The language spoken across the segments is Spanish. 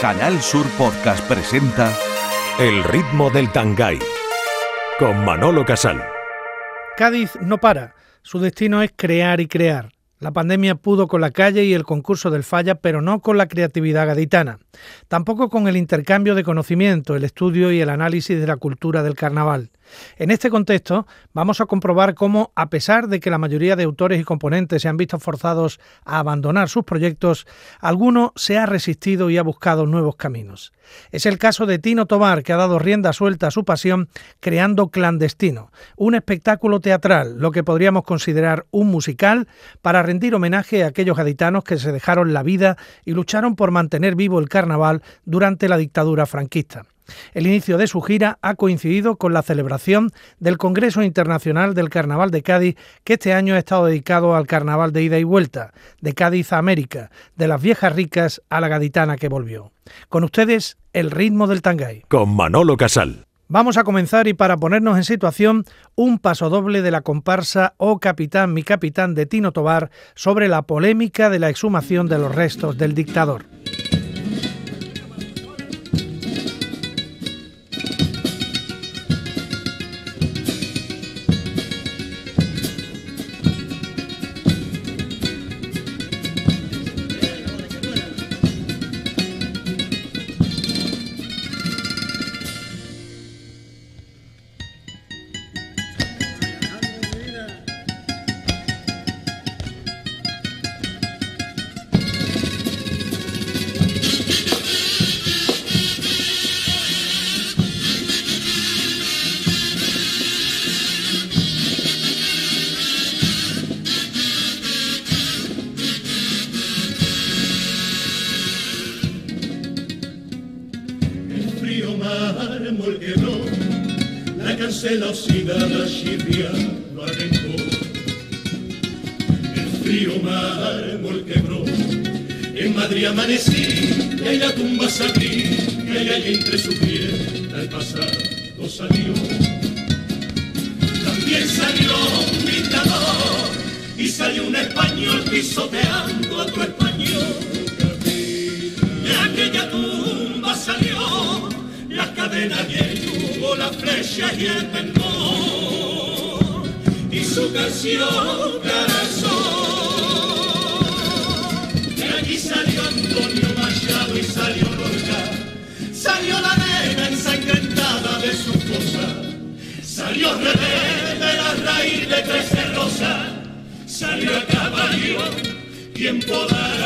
Canal Sur Podcast presenta El ritmo del Tangay con Manolo Casal. Cádiz no para, su destino es crear y crear. La pandemia pudo con la calle y el concurso del falla, pero no con la creatividad gaditana. Tampoco con el intercambio de conocimiento, el estudio y el análisis de la cultura del carnaval. En este contexto, vamos a comprobar cómo, a pesar de que la mayoría de autores y componentes se han visto forzados a abandonar sus proyectos, alguno se ha resistido y ha buscado nuevos caminos. Es el caso de Tino Tobar, que ha dado rienda suelta a su pasión creando Clandestino, un espectáculo teatral, lo que podríamos considerar un musical, para rendir homenaje a aquellos gaditanos que se dejaron la vida y lucharon por mantener vivo el carnaval durante la dictadura franquista. El inicio de su gira ha coincidido con la celebración del Congreso Internacional del Carnaval de Cádiz, que este año ha estado dedicado al carnaval de ida y vuelta, de Cádiz a América, de las viejas ricas a la gaditana que volvió. Con ustedes, el ritmo del tangay. Con Manolo Casal. Vamos a comenzar y para ponernos en situación, un paso doble de la comparsa Oh Capitán, mi capitán de Tino Tobar sobre la polémica de la exhumación de los restos del dictador. La oxidada chirria lo arrancó. El frío mármol quebró. En Madrid amanecí y ahí la tumba se abrí, y ahí entre su piel el pasado salió. También salió un dictador y salió un español pisoteando a otro español. Cadena y el la flecha y el pendón y su canción corazón. De allí salió Antonio Machado y salió Lorca, salió la nena ensangrentada de su cosa, salió René de la raíz de Trece Rosa, salió a caballo, quien podrá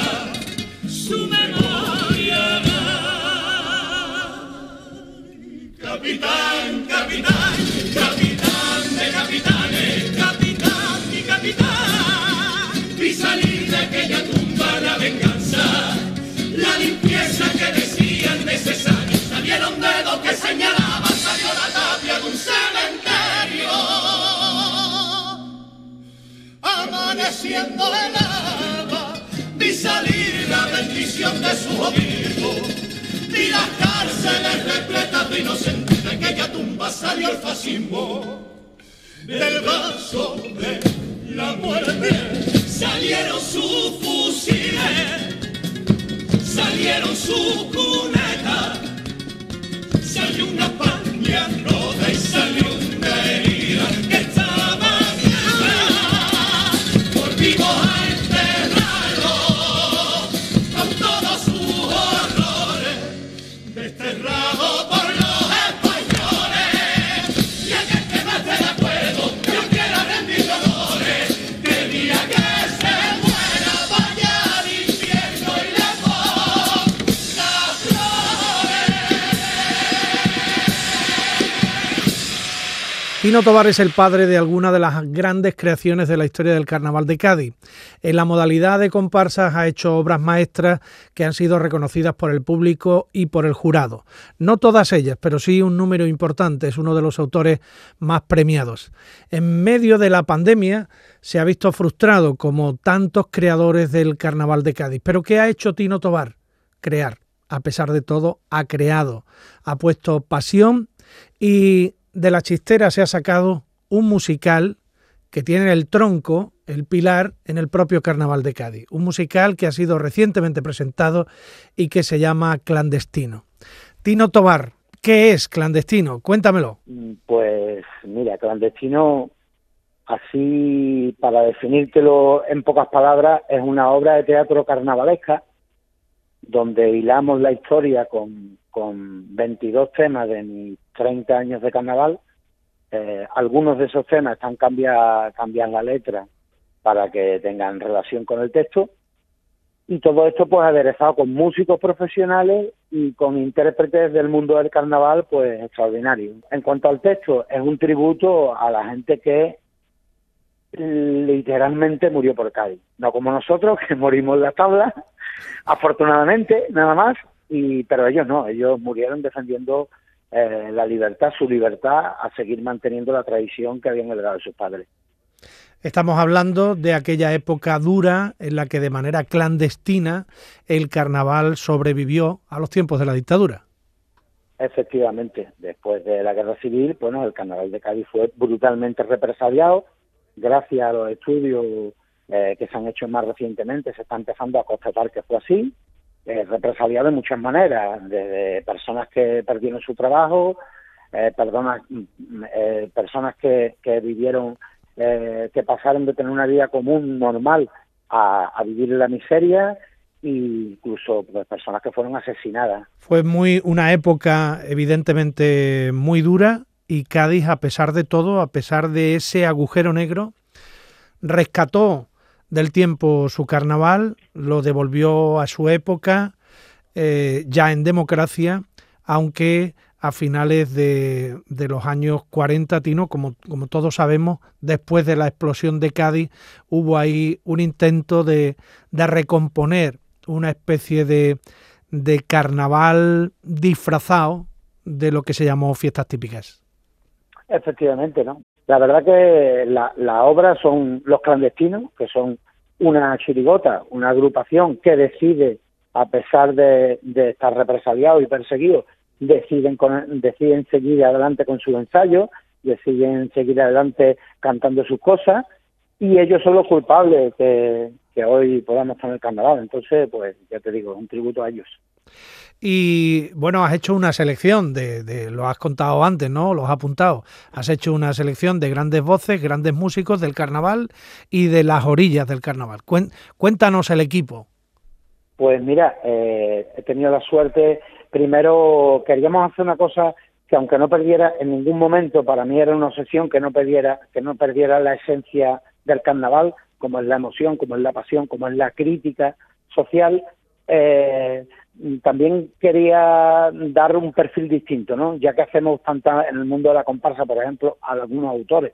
El agua, vi salir la bendición de su obispo y las cárceles repletas de inocentes, de aquella tumba salió el fascismo. Del vaso de la muerte salieron sus fusiles, salieron sus cunetas, salió una paña Tino Tobar es el padre de algunas de las grandes creaciones de la historia del Carnaval de Cádiz. En la modalidad de comparsas ha hecho obras maestras que han sido reconocidas por el público y por el jurado. No todas ellas, pero sí un número importante, es uno de los autores más premiados. En medio de la pandemia se ha visto frustrado como tantos creadores del Carnaval de Cádiz. Pero ¿qué ha hecho Tino Tobar? Crear. A pesar de todo, ha creado, ha puesto pasión y de la chistera se ha sacado un musical que tiene el tronco, el pilar, en el propio Carnaval de Cádiz, un musical que ha sido recientemente presentado y que se llama Clandestino. Tino Tobar, ¿qué es Clandestino? Cuéntamelo. Pues mira, Clandestino, así para definírtelo en pocas palabras, es una obra de teatro carnavalesca donde hilamos la historia con, con 22 temas de mis 30 años de carnaval. Eh, algunos de esos temas están cambian, cambian la letra para que tengan relación con el texto. Y todo esto pues aderezado con músicos profesionales y con intérpretes del mundo del carnaval pues extraordinario. En cuanto al texto, es un tributo a la gente que literalmente murió por Cádiz. No como nosotros, que morimos en la tabla, afortunadamente, nada más, y pero ellos no, ellos murieron defendiendo eh, la libertad, su libertad, a seguir manteniendo la tradición que habían heredado de sus padres. Estamos hablando de aquella época dura en la que de manera clandestina el carnaval sobrevivió a los tiempos de la dictadura. Efectivamente, después de la guerra civil, bueno, el carnaval de Cádiz fue brutalmente represaliado, gracias a los estudios eh, que se han hecho más recientemente, se está empezando a constatar que fue así, eh, represaliado de muchas maneras, desde personas que perdieron su trabajo, eh, eh, personas que, que vivieron, eh, que pasaron de tener una vida común, normal, a, a vivir en la miseria, e incluso pues, personas que fueron asesinadas. Fue muy una época evidentemente muy dura y Cádiz, a pesar de todo, a pesar de ese agujero negro, rescató del tiempo su carnaval, lo devolvió a su época, eh, ya en democracia, aunque a finales de, de, los años 40, Tino, como, como todos sabemos, después de la explosión de Cádiz, hubo ahí un intento de, de recomponer una especie de, de carnaval disfrazado de lo que se llamó fiestas típicas. Efectivamente, ¿no? La verdad que la, la obra son los clandestinos, que son una chirigota, una agrupación que decide, a pesar de, estar represaliado y perseguido, deciden, con, deciden seguir adelante con su ensayo, deciden seguir adelante cantando sus cosas, y ellos son los culpables que, que hoy podamos tener carnaval. Entonces, pues ya te digo, un tributo a ellos. Y bueno, has hecho una selección de, lo has contado antes, ¿no? Lo has apuntado. Has hecho una selección de grandes voces, grandes músicos del carnaval y de las orillas del carnaval. Cuéntanos el equipo. Pues mira, eh, he tenido la suerte. Primero queríamos hacer una cosa que aunque no perdiera en ningún momento, para mí era una obsesión que no perdiera, que no perdiera la esencia del carnaval, como es la emoción, como es la pasión, como es la crítica social. Eh, también quería dar un perfil distinto, ¿no? Ya que hacemos tanta en el mundo de la comparsa, por ejemplo, a algunos autores,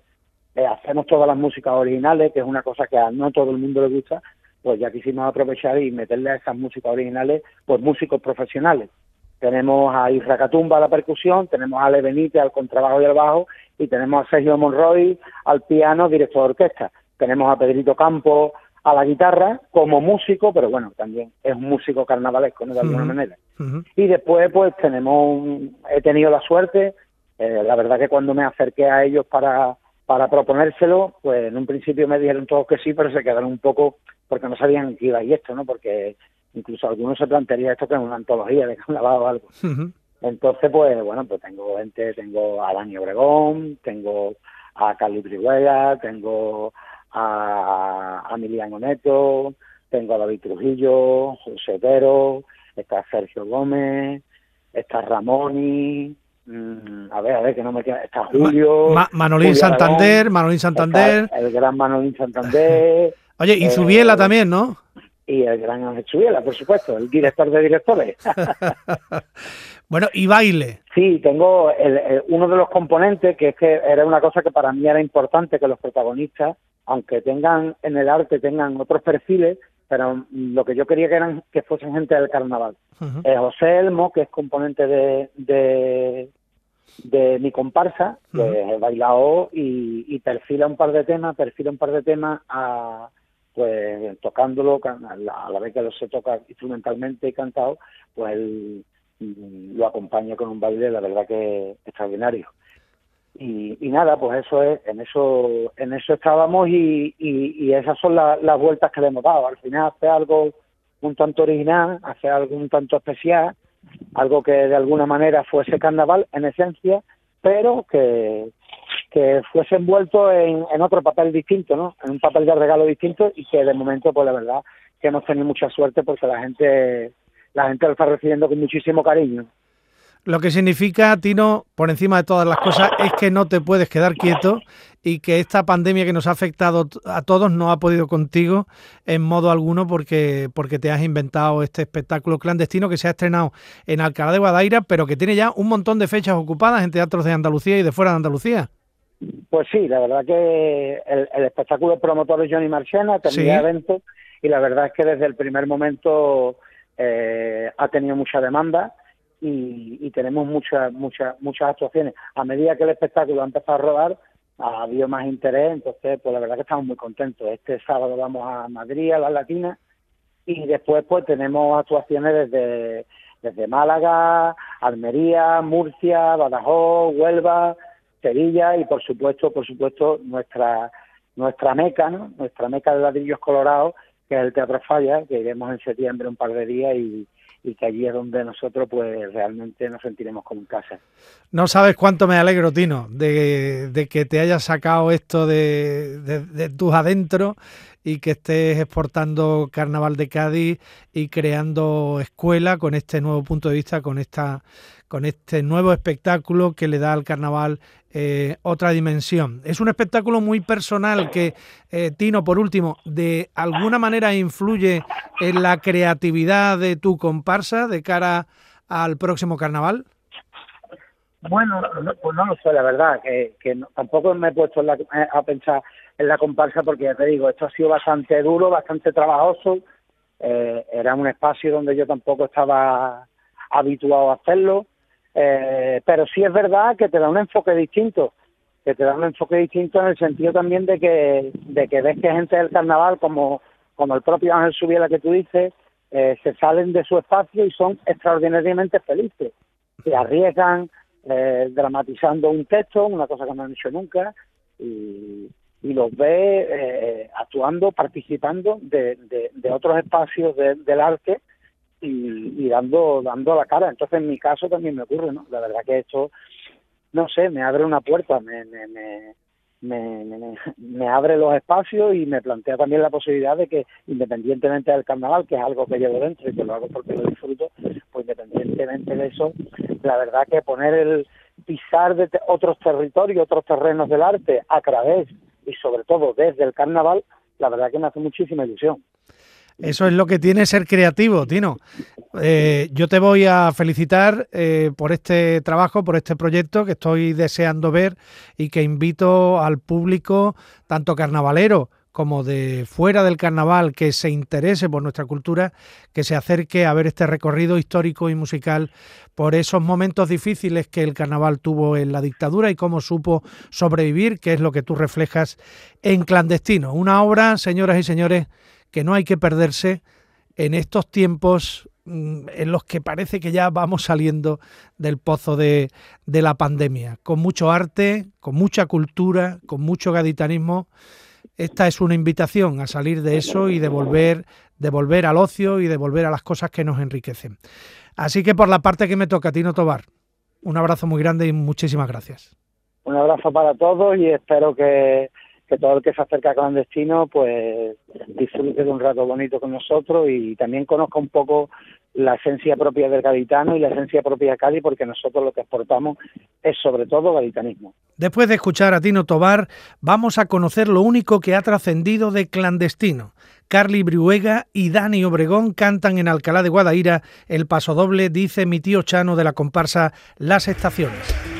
eh, hacemos todas las músicas originales, que es una cosa que a no todo el mundo le gusta, pues ya quisimos aprovechar y meterle a esas músicas originales, pues músicos profesionales. Tenemos a Isra Catumba a la percusión, tenemos a Ale Benítez al contrabajo y al bajo, y tenemos a Sergio Monroy al piano, director de orquesta. Tenemos a Pedrito Campos a la guitarra como músico, pero bueno, también es un músico carnavalesco, ¿no? De alguna uh -huh. manera. Uh -huh. Y después, pues tenemos, un, he tenido la suerte, eh, la verdad que cuando me acerqué a ellos para, para proponérselo, pues en un principio me dijeron todos que sí, pero se quedaron un poco, porque no sabían que iba y esto, ¿no? Porque incluso algunos se plantearía esto que es una antología de carnaval o algo. Uh -huh. Entonces, pues bueno, pues tengo gente, tengo a Dani Obregón, tengo a Cali Brihuela, tengo a, a Emiliano Neto, tengo a David Trujillo, José Otero, está Sergio Gómez, está Ramoni, mmm, a ver, a ver, que no me queda, está Julio. Ma Manolín Julio Santander, Aragón, Manolín Santander. El gran Manolín Santander. Oye, y Zubiela eh, también, ¿no? Y el gran Ángel Zubiela, por supuesto, el director de directores. Bueno, y baile. Sí, tengo el, el, uno de los componentes que es que era una cosa que para mí era importante que los protagonistas aunque tengan en el arte tengan otros perfiles, pero lo que yo quería que eran que fuesen gente del carnaval. Uh -huh. eh, José Elmo, que es componente de, de, de mi comparsa, que uh -huh. he bailado y, y, perfila un par de temas, perfila un par de temas a pues tocándolo a la, a la vez que lo se toca instrumentalmente y cantado, pues él lo acompaña con un baile, la verdad que extraordinario. Y, nada, pues eso es, en eso, en eso estábamos y, y, esas son las vueltas que le hemos dado. Al final hacer algo un tanto original, hacer algo un tanto especial, algo que de alguna manera fuese carnaval en esencia, pero que, que fuese envuelto en, en otro papel distinto, ¿no? En un papel de regalo distinto y que de momento, pues la verdad, que hemos tenido mucha suerte porque la gente, la gente lo está recibiendo con muchísimo cariño. Lo que significa, Tino, por encima de todas las cosas, es que no te puedes quedar quieto y que esta pandemia que nos ha afectado a todos no ha podido contigo en modo alguno porque, porque te has inventado este espectáculo clandestino que se ha estrenado en Alcalá de Guadaira, pero que tiene ya un montón de fechas ocupadas en teatros de Andalucía y de fuera de Andalucía. Pues sí, la verdad que el, espectáculo promotor es Johnny Marchena, tenía evento y la verdad es que desde el primer momento eh, ha tenido mucha demanda y, tenemos muchas muchas muchas actuaciones. A medida que el espectáculo ha empezado a rodar, ha habido más interés, entonces pues la verdad que estamos muy contentos. Este sábado vamos a Madrid, a las Latinas, y después pues tenemos actuaciones desde, desde Málaga, Almería, Murcia, Badajoz, Huelva, Sevilla y por supuesto, por supuesto, nuestra nuestra meca, ¿no? Nuestra meca de ladrillos colorados, que es el Teatro Falla, que iremos en septiembre un par de días y, y que allí es donde nosotros pues realmente nos sentiremos como en casa. No sabes cuánto me alegro, Tino, de, que te hayas sacado esto de, de, tus adentros y que estés exportando Carnaval de Cádiz y creando escuela con este nuevo punto de vista, con esta con este nuevo espectáculo que le da al carnaval eh, otra dimensión. Es un espectáculo muy personal que, eh, Tino, por último, de alguna manera influye en la creatividad de tu comparsa de cara al próximo carnaval. Bueno, pues no lo sé, la verdad, que, tampoco me he puesto a pensar en la comparsa porque ya te digo, esto ha sido bastante duro, bastante trabajoso. Eh, era un espacio donde yo tampoco estaba habituado a hacerlo eh, pero sí es verdad que te da un enfoque distinto, que te da un enfoque distinto en el sentido también de que, de que ves que gente del carnaval, como, como el propio Ángel Subiela que tú dices, eh, se salen de su espacio y son extraordinariamente felices. Se arriesgan eh, dramatizando un texto, una cosa que no han hecho nunca, y, y los ve eh, actuando, participando de, de, de otros espacios del arte y, dando dando la cara. Entonces, en mi caso también me ocurre, ¿no? La verdad que esto, no sé, me abre una puerta, me, me, me, me, me, abre los espacios y me plantea también la posibilidad de que, independientemente del carnaval, que es algo que llevo dentro y que lo hago porque lo disfruto, pues independientemente de eso, la verdad que poner el pisar de otros territorios, otros terrenos del arte a través y sobre todo desde el carnaval, la verdad que me hace muchísima ilusión. Eso es lo que tiene ser creativo, Tino. Eh, yo te voy a felicitar eh, por este trabajo, por este proyecto que estoy deseando ver y que invito al público, tanto carnavalero como de fuera del carnaval, que se interese por nuestra cultura, que se acerque a ver este recorrido histórico y musical por esos momentos difíciles que el carnaval tuvo en la dictadura y cómo supo sobrevivir, que es lo que tú reflejas en Clandestino. Una obra, señoras y señores, que no hay que perderse en estos tiempos mm, en los que parece que ya vamos saliendo del pozo de, la pandemia, con mucho arte, con mucha cultura, con mucho gaditanismo. Esta es una invitación a salir de eso y de volver, de volver al ocio y de volver a las cosas que nos enriquecen. Así que por la parte que me toca, Tino Tobar, un abrazo muy grande y muchísimas gracias. Un abrazo para todos y espero que que todo el que se acerca a clandestino pues disfrute de un rato bonito con nosotros y también conozca un poco la esencia propia del gaditano y la esencia propia de Cádiz porque nosotros lo que exportamos es sobre todo gaditanismo. Después de escuchar a Tino Tobar, vamos a conocer lo único que ha trascendido de clandestino. Carly Brihuega y Dani Obregón cantan en Alcalá de Guadaira el pasodoble Dice mi tío Chano de la comparsa Las Estaciones.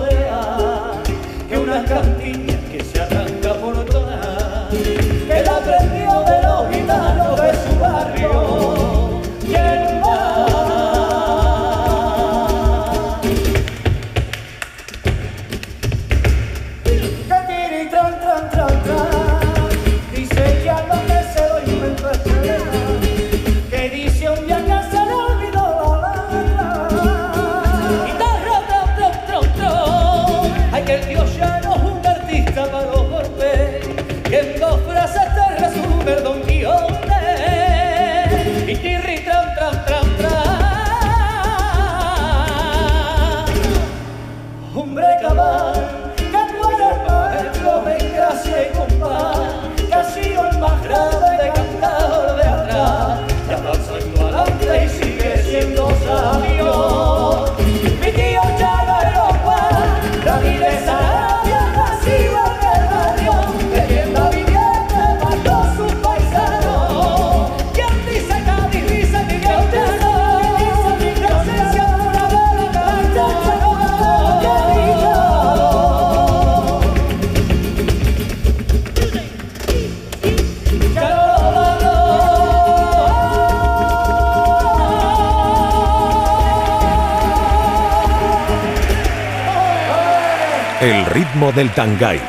Del Tangay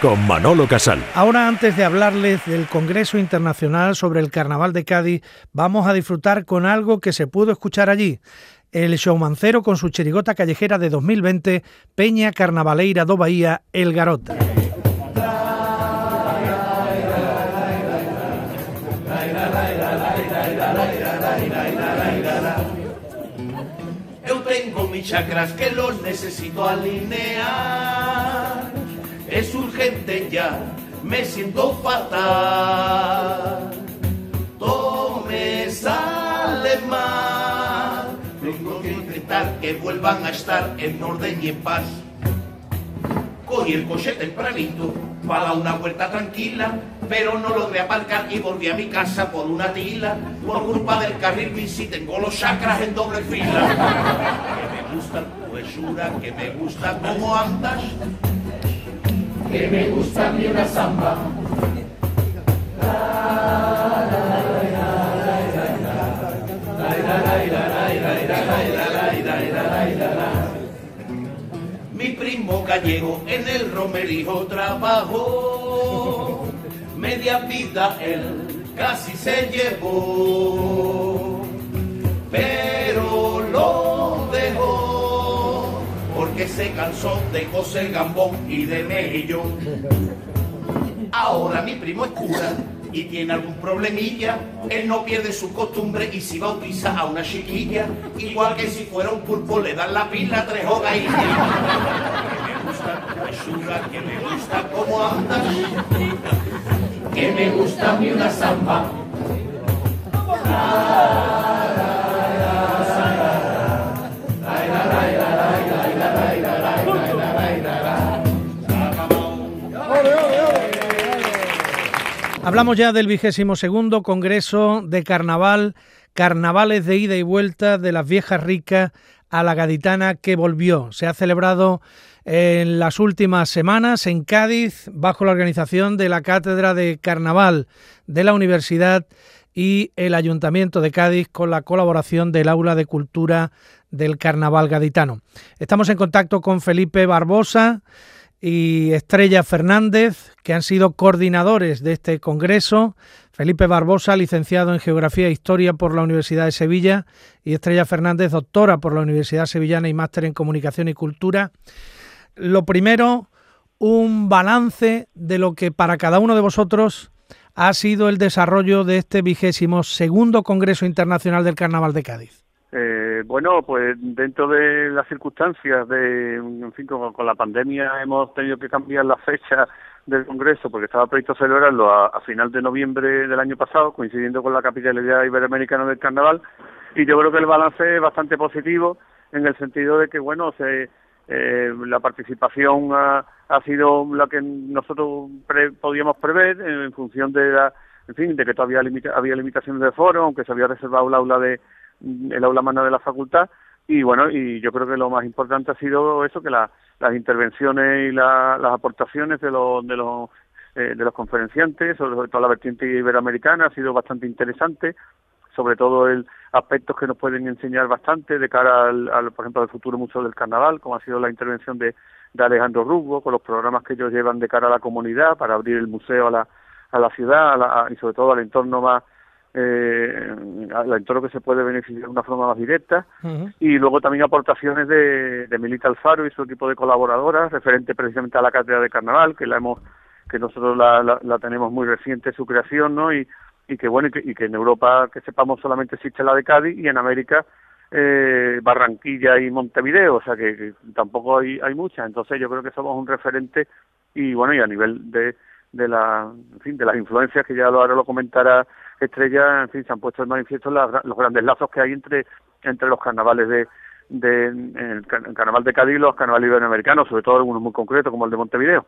con Manolo Casal. Ahora, antes de hablarles del Congreso Internacional sobre el Carnaval de Cádiz, vamos a disfrutar con algo que se pudo escuchar allí. El showmancero con su chirigota callejera de 2020, Peña Carnavaleira do Bahía, El Garota. Eu tengo mis chakras que los necesito alinear. Es urgente ya, me siento fatal. Todo me sale mal. Tengo que intentar que vuelvan a estar en orden y en paz. Cogí el coche tempranito para una vuelta tranquila, pero no logré aparcar y volví a mi casa por una tila. Por culpa del carril bici tengo los chakras en doble fila. Que me gusta tu hechura, que me gusta cómo andas, que me gusta mi una samba. Mi primo gallego en el romerijo trabajó, media vida él casi se llevó, pero porque se cansó de coser gambón y de mejillón. Ahora mi primo es cura y tiene algún problemilla, él no pierde su costumbre y si bautiza a una chiquilla, igual que si fuera un pulpo le dan la pila tres hogaillas. Que me gusta tu hechura, que me gusta cómo andas, que me gusta a mí una samba. Hablamos ya del vigésimo segundo Congreso de Carnaval, Carnavales de ida y vuelta de las viejas ricas a la gaditana que volvió. Se ha celebrado en las últimas semanas en Cádiz bajo la organización de la Cátedra de Carnaval de la Universidad y el Ayuntamiento de Cádiz con la colaboración del Aula de Cultura del Carnaval Gaditano. Estamos en contacto con Felipe Barbosa y Estrella Fernández, que han sido coordinadores de este congreso. Felipe Barbosa, licenciado en Geografía e Historia por la Universidad de Sevilla, y Estrella Fernández, doctora por la Universidad Sevillana y máster en Comunicación y Cultura. Lo primero, un balance de lo que para cada uno de vosotros ha sido el desarrollo de este vigésimo segundo Congreso Internacional del Carnaval de Cádiz. Eh, bueno, pues dentro de las circunstancias de, en fin, con, la pandemia hemos tenido que cambiar la fecha del Congreso porque estaba previsto celebrarlo a, final de noviembre del año pasado, coincidiendo con la capitalidad iberoamericana del Carnaval, y yo creo que el balance es bastante positivo en el sentido de que, bueno, se, eh, la participación ha, sido la que nosotros pre- podíamos prever en, función de la, en fin, de que todavía había limitaciones de foro, aunque se había reservado el aula de el aula magna de la facultad y bueno y yo creo que lo más importante ha sido eso que la- las intervenciones y la- las aportaciones de los de los eh, de los conferenciantes sobre todo la vertiente iberoamericana ha sido bastante interesante sobre todo el aspectos que nos pueden enseñar bastante de cara al, al, por ejemplo al futuro museo del carnaval como ha sido la intervención de de Alejandro Rubio, con los programas que ellos llevan de cara a la comunidad para abrir el museo a la, a la ciudad y sobre todo al entorno más eh, al entorno que se puede beneficiar de una forma más directa. Y luego también aportaciones de, de Milita Alfaro y su equipo de colaboradoras referente precisamente a la cátedra de carnaval que la hemos que nosotros la, la, tenemos muy reciente su creación no y, y que bueno y que, y que en Europa que sepamos solamente existe la de Cádiz y en América eh, Barranquilla y Montevideo, o sea que, tampoco hay, hay muchas, entonces yo creo que somos un referente y bueno, y a nivel de, de la, en fin, de las influencias que ya lo, ahora lo comentará Estrella, en fin, se han puesto en manifiesto los grandes lazos que hay entre, entre los carnavales de, de el carnaval de Cádiz y los carnavales iberoamericanos, sobre todo algunos muy concretos como el de Montevideo.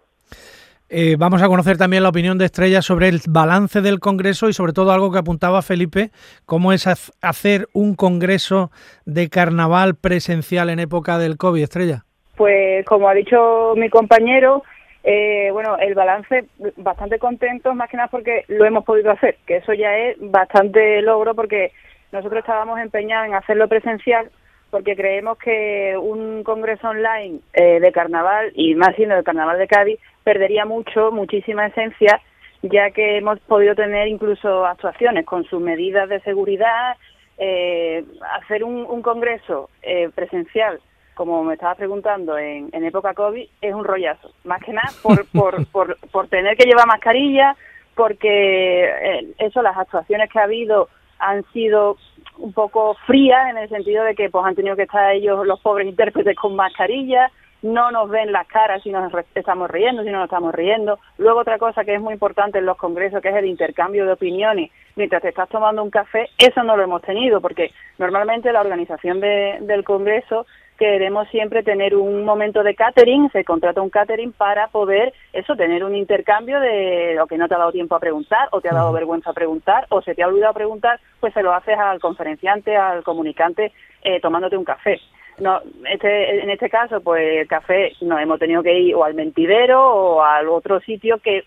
Eh, vamos a conocer también la opinión de Estrella sobre el balance del Congreso y sobre todo algo que apuntaba Felipe, cómo es hacer un Congreso de carnaval presencial en época del COVID. Estrella. Pues como ha dicho mi compañero, eh, bueno, el balance bastante contento, más que nada porque lo hemos podido hacer, que eso ya es bastante logro porque nosotros estábamos empeñados en hacerlo presencial porque creemos que un congreso online eh, de carnaval, y más siendo el carnaval de Cádiz, perdería mucho, muchísima esencia, ya que hemos podido tener incluso actuaciones con sus medidas de seguridad, eh, hacer un, congreso eh, presencial, como me estaba preguntando, en, época COVID, es un rollazo. Más que nada por, por, por, por tener que llevar mascarilla, porque eh, eso, las actuaciones que ha habido han sido un poco frías en el sentido de que pues han tenido que estar ellos los pobres intérpretes con mascarilla no nos ven las caras si nos estamos riendo, si no nos estamos riendo. Luego otra cosa que es muy importante en los congresos, que es el intercambio de opiniones mientras te estás tomando un café, eso no lo hemos tenido, porque normalmente la organización del congreso queremos siempre tener un momento de catering, se contrata un catering para poder eso, tener un intercambio de lo que no te ha dado tiempo a preguntar, o te ha dado vergüenza preguntar, o se te ha olvidado preguntar, pues se lo haces al conferenciante, al comunicante, eh, tomándote un café. No, este, en este caso, pues el café nos hemos tenido que ir o al mentidero o al otro sitio que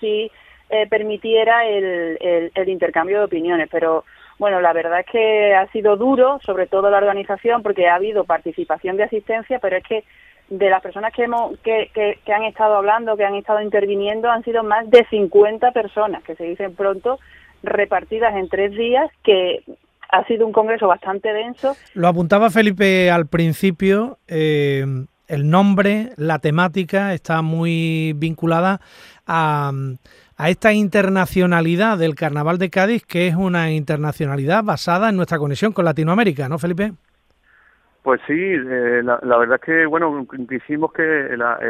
sí eh, permitiera el, el, intercambio de opiniones, pero bueno, la verdad es que ha sido duro, sobre todo la organización, porque ha habido participación de asistencia, pero es que de las personas que, hemos, que, que, que, han estado hablando, que han estado interviniendo, han sido más de 50 personas, que se dicen pronto, repartidas en tres días, que ha sido un congreso bastante denso. Lo apuntaba Felipe al principio, eh, el nombre, la temática está muy vinculada a, a esta internacionalidad del Carnaval de Cádiz, que es una internacionalidad basada en nuestra conexión con Latinoamérica, ¿no, Felipe? Pues sí, eh, la, verdad es que, bueno, quisimos que la,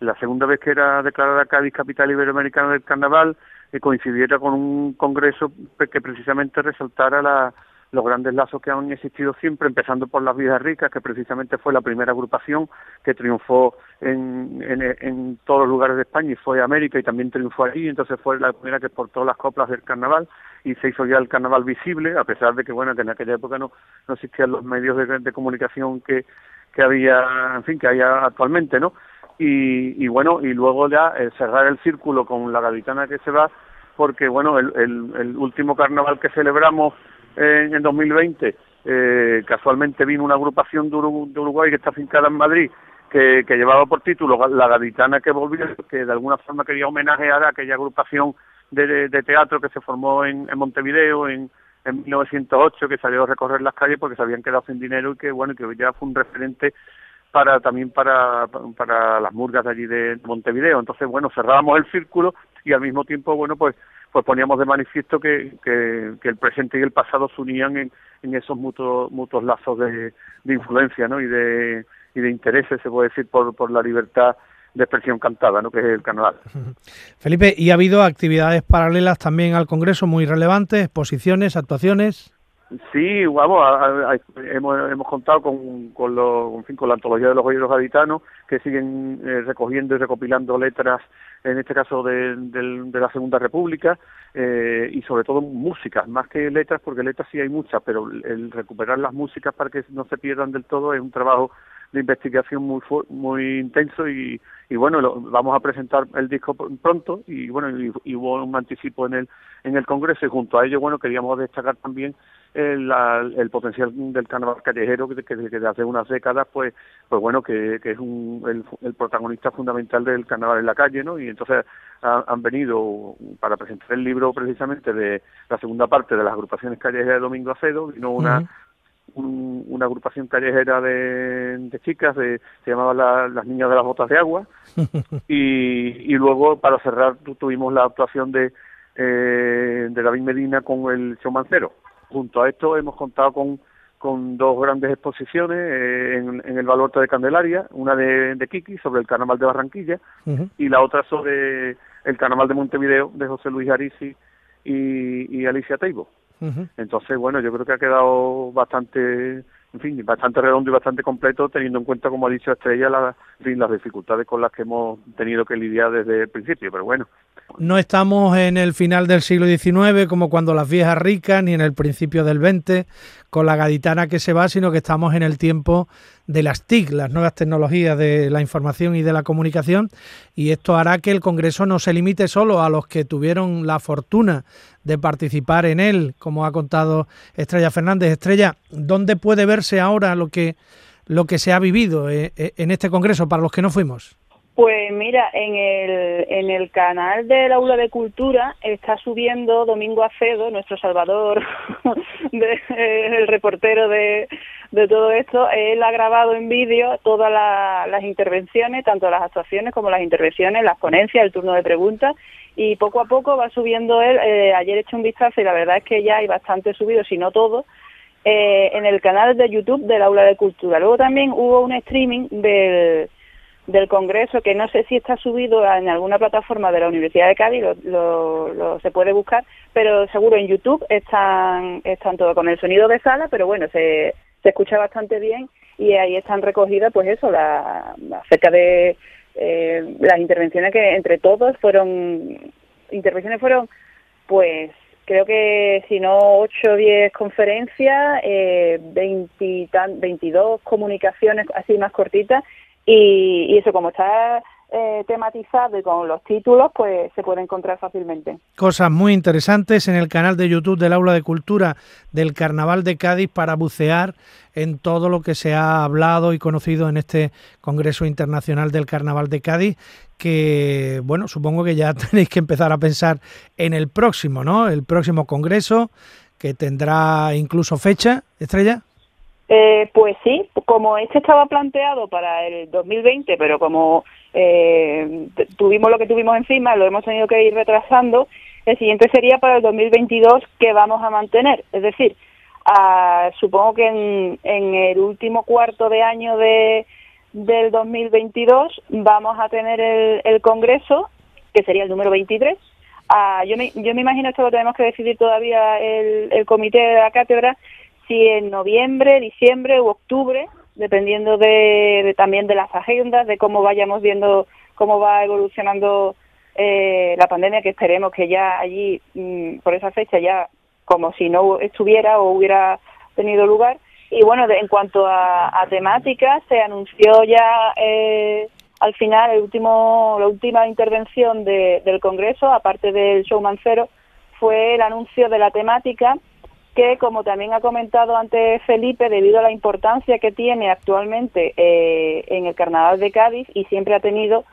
la segunda vez que era declarada Cádiz capital iberoamericana del carnaval eh, coincidiera con un congreso que precisamente resaltara la, los grandes lazos que han existido siempre, empezando por las Vidas Ricas, que precisamente fue la primera agrupación que triunfó en, en, todos los lugares de España y fue a América y también triunfó allí, entonces fue la primera que exportó las coplas del carnaval y se hizo ya el carnaval visible, a pesar de que, bueno, que en aquella época no, no existían los medios de, comunicación que, que había, en fin, que hay actualmente, ¿no? Y, bueno, y luego ya eh, cerrar el círculo con la gaditana que se va, porque bueno, el, el, el último carnaval que celebramos en, en 2020 eh, casualmente vino una agrupación de, Uruguay que está fincada en Madrid que, que, llevaba por título La Gaditana que volvió, que de alguna forma quería homenajear a aquella agrupación de, teatro que se formó en, en Montevideo en, en 1908, que salió a recorrer las calles porque se habían quedado sin dinero y que bueno que ya fue un referente para también para, para las murgas de allí de Montevideo. Entonces, bueno, cerrábamos el círculo y al mismo tiempo, bueno, pues pues poníamos de manifiesto que, que, el presente y el pasado se unían en, en esos mutuos, mutuos lazos de, de influencia ¿no? y, de, y de intereses, se puede decir, por, por la libertad de expresión cantada, ¿no? que es el carnaval. Felipe, ¿y ha habido actividades paralelas también al Congreso muy relevantes, exposiciones, actuaciones? Sí, vamos, hemos, hemos contado con, con, lo, en con la antología de los joyeros gaditanos que siguen eh, recogiendo y recopilando letras, en este caso de, de la Segunda República, eh, y sobre todo músicas, más que letras, porque letras sí hay muchas, pero el recuperar las músicas para que no se pierdan del todo es un trabajo de investigación muy muy intenso y, y bueno, lo, vamos a presentar el disco pronto y bueno, y, hubo un anticipo en el en el Congreso y junto a ello, bueno, queríamos destacar también el, el potencial del carnaval callejero que, que, desde hace unas décadas, pues, pues bueno, que, que es un, el, el, protagonista fundamental del carnaval en la calle, ¿no? Y entonces han venido para presentar el libro precisamente de la segunda parte de las agrupaciones callejeras de Domingo Acedo, vino una una agrupación callejera de, de chicas, de, se llamaba Las Niñas de las Botas de Agua, y, y luego para cerrar tuvimos la actuación de, eh, de David Medina con el Showmancero. Junto a esto hemos contado con, con dos grandes exposiciones eh, en, en, el Baluarte de Candelaria, una de, de Kiki sobre el Carnaval de Barranquilla y la otra sobre el Carnaval de Montevideo de José Luis Arisi y, y Alicia Teibo. Entonces, bueno, yo creo que ha quedado bastante, en fin, bastante redondo y bastante completo, teniendo en cuenta, como ha dicho Estrella, la, las dificultades con las que hemos tenido que lidiar desde el principio. Pero bueno, no estamos en el final del siglo XIX como cuando las viejas ricas, ni en el principio del XX con la gaditana que se va, sino que estamos en el tiempo de las TIC, las nuevas tecnologías de la información y de la comunicación, y esto hará que el Congreso no se limite solo a los que tuvieron la fortuna de participar en él, como ha contado Estrella Fernández. Estrella, ¿dónde puede verse ahora lo que, lo que se ha vivido eh, eh, en este Congreso para los que no fuimos? Pues mira, en el, en el canal del Aula de Cultura está subiendo Domingo Acedo, nuestro salvador, el reportero de, de todo esto. Él ha grabado en vídeo todas las intervenciones, tanto las actuaciones como las intervenciones, las ponencias, el turno de preguntas, y poco a poco va subiendo él. Eh, ayer he hecho un vistazo y la verdad es que ya hay bastante subido, si no todo, eh, en el canal de YouTube del Aula de Cultura. Luego también hubo un streaming del del Congreso, que no sé si está subido en alguna plataforma de la Universidad de Cádiz, lo, se puede buscar, pero seguro en YouTube están, están todo con el sonido de sala, pero bueno, se, se escucha bastante bien y ahí están recogidas, pues eso, la, acerca de eh, las intervenciones que entre todos fueron, intervenciones fueron, pues creo que si no 8 o 10 conferencias, eh, 20, 22 comunicaciones así más cortitas y, eso como está eh, tematizado y con los títulos, pues se puede encontrar fácilmente. Cosas muy interesantes en el canal de YouTube del Aula de Cultura del Carnaval de Cádiz para bucear en todo lo que se ha hablado y conocido en este Congreso Internacional del Carnaval de Cádiz, que, bueno, supongo que ya tenéis que empezar a pensar en el próximo, ¿no? El próximo Congreso, que tendrá incluso fecha, Estrella. Eh, pues sí, como este estaba planteado para el 2020, pero como eh, tuvimos lo que tuvimos encima, lo hemos tenido que ir retrasando, el siguiente sería para el 2022 que vamos a mantener. Es decir, supongo que en, el último cuarto de año de, del 2022 vamos a tener el, Congreso, que sería el número 23. yo, me, yo me imagino esto lo tenemos que decidir todavía el, el comité de la cátedra, si en noviembre, diciembre u octubre, dependiendo de, también de las agendas, de cómo vayamos viendo cómo va evolucionando eh, la pandemia, que esperemos que ya allí, mm, por esa fecha, ya como si no estuviera o hubiera tenido lugar. Y bueno, en cuanto a, temáticas, se anunció ya eh, al final el último, la última intervención del Congreso, aparte del showman cero, fue el anuncio de la temática que, como también ha comentado antes Felipe, debido a la importancia que tiene actualmente eh, en el Carnaval de Cádiz y siempre ha tenido,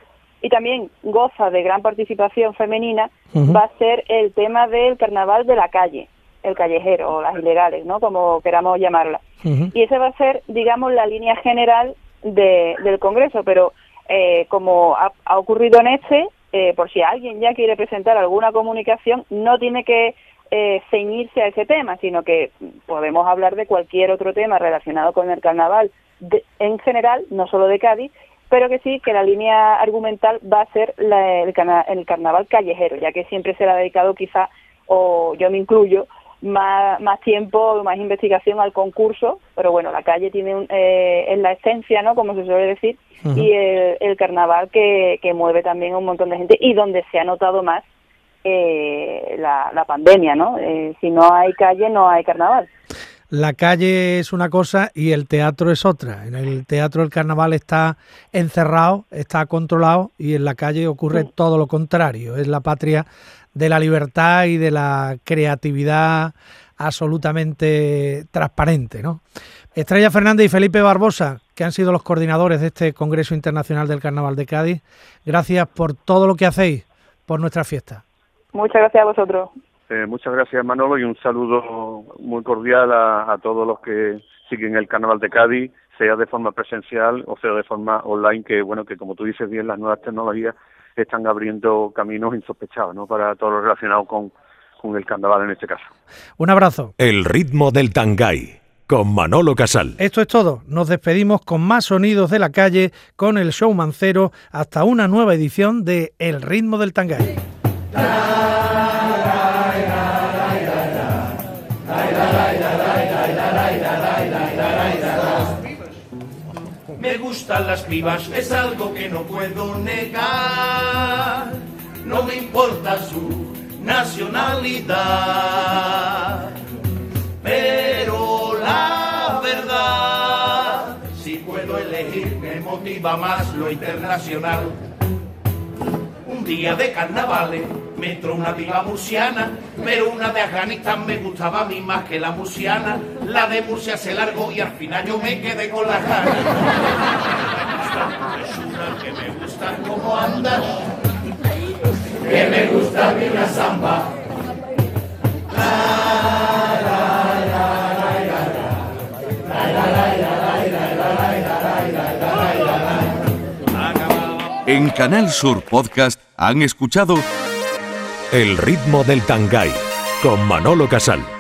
y también goza de gran participación femenina, va a ser el tema del Carnaval de la calle, el callejero o las ilegales, ¿no? Como queramos llamarla. Y esa va a ser, digamos, la línea general del Congreso, pero eh, como ha, ocurrido en este, eh, por si alguien ya quiere presentar alguna comunicación, no tiene que eh, ceñirse a ese tema, sino que podemos hablar de cualquier otro tema relacionado con el carnaval en general, no solo de Cádiz, pero que sí que la línea argumental va a ser la, el, el, carnaval callejero, ya que siempre se le ha dedicado quizá, o yo me incluyo, más, más tiempo, más investigación al concurso, pero bueno, la calle tiene un, eh, es la esencia, ¿no? Como se suele decir, y el, el carnaval que, que mueve también a un montón de gente y donde se ha notado más eh, la, pandemia, ¿no? Eh, si no hay calle, no hay carnaval. la calle es una cosa y el teatro es otra. En el teatro el carnaval está encerrado, está controlado y en la calle ocurre todo lo contrario. Es la patria de la libertad y de la creatividad absolutamente transparente, ¿no? Estrella Fernández y Felipe Barbosa, que han sido los coordinadores de este Congreso Internacional del Carnaval de Cádiz, gracias por todo lo que hacéis por nuestra fiesta. Muchas gracias a vosotros. Eh, muchas gracias Manolo y un saludo muy cordial a, a todos los que siguen el Carnaval de Cádiz, sea de forma presencial o sea de forma online, que bueno, que como tú dices bien, las nuevas tecnologías están abriendo caminos insospechados, ¿no? Para todo lo relacionado con, con el carnaval en este caso. Un abrazo. El ritmo del Tangay con Manolo Casal. Esto es todo. Nos despedimos con más sonidos de la calle con el show mancero hasta una nueva edición de El ritmo del Tangay. Me gustan las pibas, es algo que no puedo negar. No me importa su nacionalidad. Pero la verdad, si puedo elegir, me motiva más lo internacional. Un día de carnavales me entró una piba murciana, pero una de Afganistán me gustaba a mí más que la murciana. La de Murcia se largó y al final yo me quedé con las ganas. Es una que me gusta cómo anda, que me gusta la samba. En Canal Sur Podcast han escuchado El ritmo del Tangay con Manolo Casal.